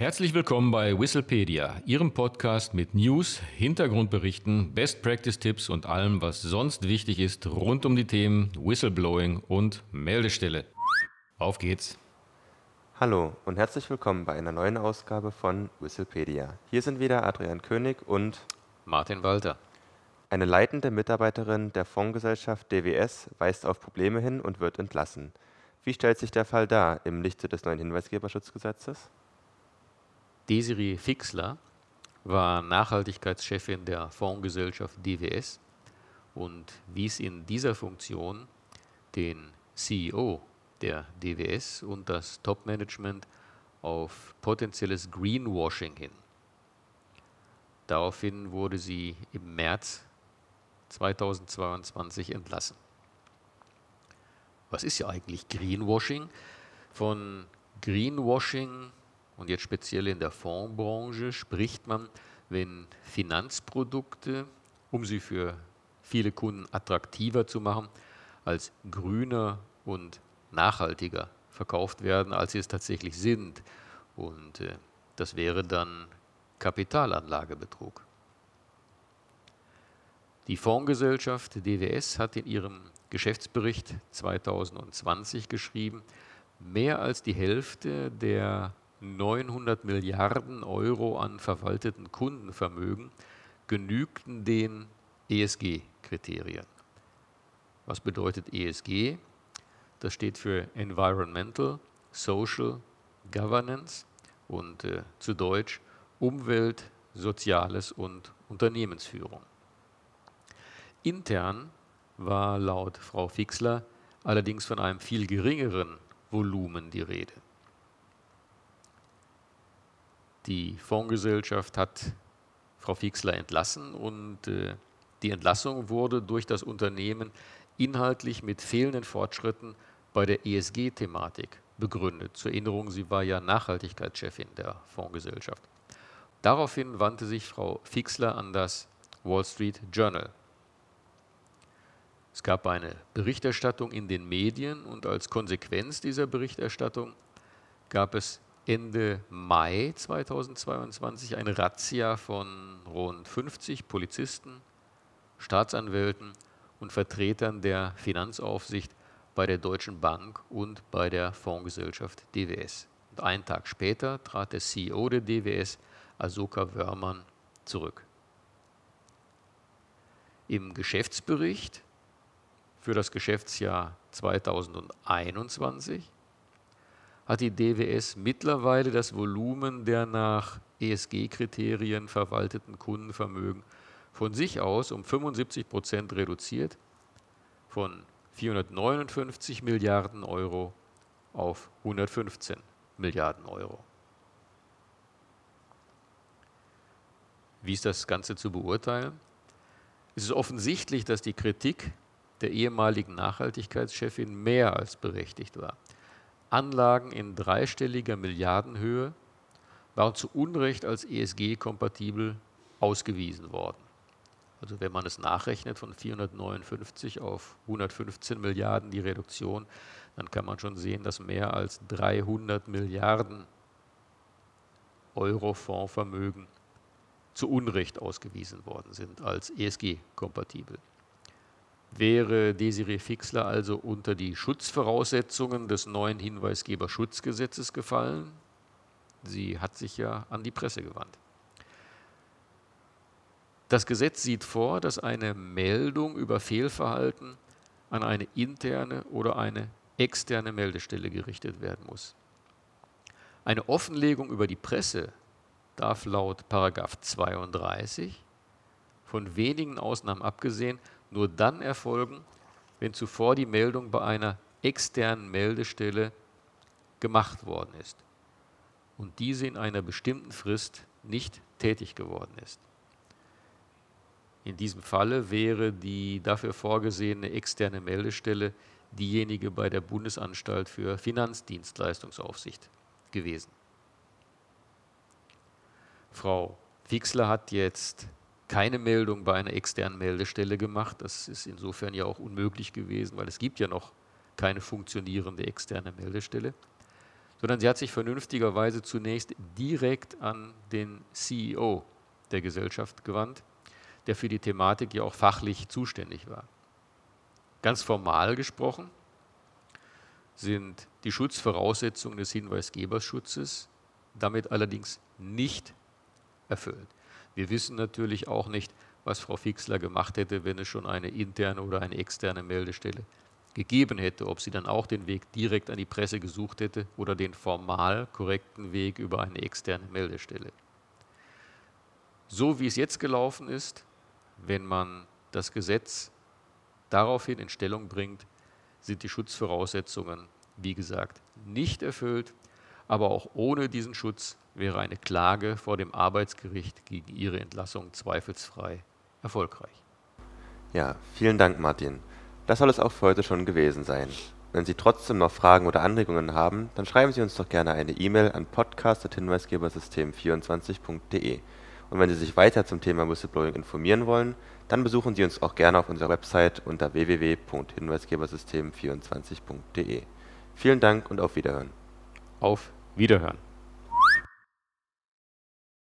Herzlich willkommen bei Whistlepedia, Ihrem Podcast mit News, Hintergrundberichten, Best Practice Tipps und allem, was sonst wichtig ist rund um die Themen Whistleblowing und Meldestelle. Auf geht's! Hallo und herzlich willkommen bei einer neuen Ausgabe von Whistlepedia. Hier sind wieder Adrian König und Martin Walter. Eine leitende Mitarbeiterin der Fondsgesellschaft DWS weist auf Probleme hin und wird entlassen. Wie stellt sich der Fall dar im Lichte des neuen Hinweisgeberschutzgesetzes? Desiree Fixler war Nachhaltigkeitschefin der Fondsgesellschaft DWS und wies in dieser Funktion den CEO der DWS und das Topmanagement auf potenzielles Greenwashing hin. Daraufhin wurde sie im März 2022 entlassen. Was ist ja eigentlich Greenwashing? Von Greenwashing und jetzt speziell in der Fondsbranche spricht man, wenn Finanzprodukte, um sie für viele Kunden attraktiver zu machen, als grüner und nachhaltiger verkauft werden, als sie es tatsächlich sind. Und äh, das wäre dann Kapitalanlagebetrug. Die Fondsgesellschaft DWS hat in ihrem Geschäftsbericht 2020 geschrieben, mehr als die Hälfte der 900 Milliarden Euro an verwalteten Kundenvermögen genügten den ESG-Kriterien. Was bedeutet ESG? Das steht für Environmental, Social, Governance und äh, zu Deutsch Umwelt, Soziales und Unternehmensführung. Intern war laut Frau Fixler allerdings von einem viel geringeren Volumen die Rede. Die Fondsgesellschaft hat Frau Fixler entlassen und äh, die Entlassung wurde durch das Unternehmen inhaltlich mit fehlenden Fortschritten bei der ESG-Thematik begründet. Zur Erinnerung, sie war ja Nachhaltigkeitschefin der Fondsgesellschaft. Daraufhin wandte sich Frau Fixler an das Wall Street Journal. Es gab eine Berichterstattung in den Medien und als Konsequenz dieser Berichterstattung gab es Ende Mai 2022 eine Razzia von rund 50 Polizisten, Staatsanwälten und Vertretern der Finanzaufsicht bei der Deutschen Bank und bei der Fondsgesellschaft DWS. Und einen Tag später trat der CEO der DWS, Asoka Wörmann, zurück. Im Geschäftsbericht für das Geschäftsjahr 2021 hat die DWS mittlerweile das Volumen der nach ESG-Kriterien verwalteten Kundenvermögen von sich aus um 75 Prozent reduziert, von 459 Milliarden Euro auf 115 Milliarden Euro. Wie ist das Ganze zu beurteilen? Es ist offensichtlich, dass die Kritik der ehemaligen Nachhaltigkeitschefin mehr als berechtigt war. Anlagen in dreistelliger Milliardenhöhe waren zu Unrecht als ESG-kompatibel ausgewiesen worden. Also wenn man es nachrechnet von 459 auf 115 Milliarden die Reduktion, dann kann man schon sehen, dass mehr als 300 Milliarden Euro Fondsvermögen zu Unrecht ausgewiesen worden sind als ESG-kompatibel. Wäre Desiree Fixler also unter die Schutzvoraussetzungen des neuen Hinweisgeberschutzgesetzes gefallen? Sie hat sich ja an die Presse gewandt. Das Gesetz sieht vor, dass eine Meldung über Fehlverhalten an eine interne oder eine externe Meldestelle gerichtet werden muss. Eine Offenlegung über die Presse darf laut 32 von wenigen Ausnahmen abgesehen nur dann erfolgen, wenn zuvor die Meldung bei einer externen Meldestelle gemacht worden ist und diese in einer bestimmten Frist nicht tätig geworden ist. In diesem Falle wäre die dafür vorgesehene externe Meldestelle diejenige bei der Bundesanstalt für Finanzdienstleistungsaufsicht gewesen. Frau Fixler hat jetzt keine Meldung bei einer externen Meldestelle gemacht. Das ist insofern ja auch unmöglich gewesen, weil es gibt ja noch keine funktionierende externe Meldestelle. sondern sie hat sich vernünftigerweise zunächst direkt an den CEO der Gesellschaft gewandt, der für die Thematik ja auch fachlich zuständig war. Ganz formal gesprochen sind die Schutzvoraussetzungen des Hinweisgeberschutzes damit allerdings nicht erfüllt. Wir wissen natürlich auch nicht, was Frau Fixler gemacht hätte, wenn es schon eine interne oder eine externe Meldestelle gegeben hätte, ob sie dann auch den Weg direkt an die Presse gesucht hätte oder den formal korrekten Weg über eine externe Meldestelle. So wie es jetzt gelaufen ist, wenn man das Gesetz daraufhin in Stellung bringt, sind die Schutzvoraussetzungen, wie gesagt, nicht erfüllt, aber auch ohne diesen Schutz wäre eine Klage vor dem Arbeitsgericht gegen ihre Entlassung zweifelsfrei erfolgreich. Ja, vielen Dank, Martin. Das soll es auch für heute schon gewesen sein. Wenn Sie trotzdem noch Fragen oder Anregungen haben, dann schreiben Sie uns doch gerne eine E-Mail an podcast.hinweisgebersystem24.de. Und wenn Sie sich weiter zum Thema Whistleblowing informieren wollen, dann besuchen Sie uns auch gerne auf unserer Website unter www.hinweisgebersystem24.de. Vielen Dank und auf Wiederhören. Auf Wiederhören.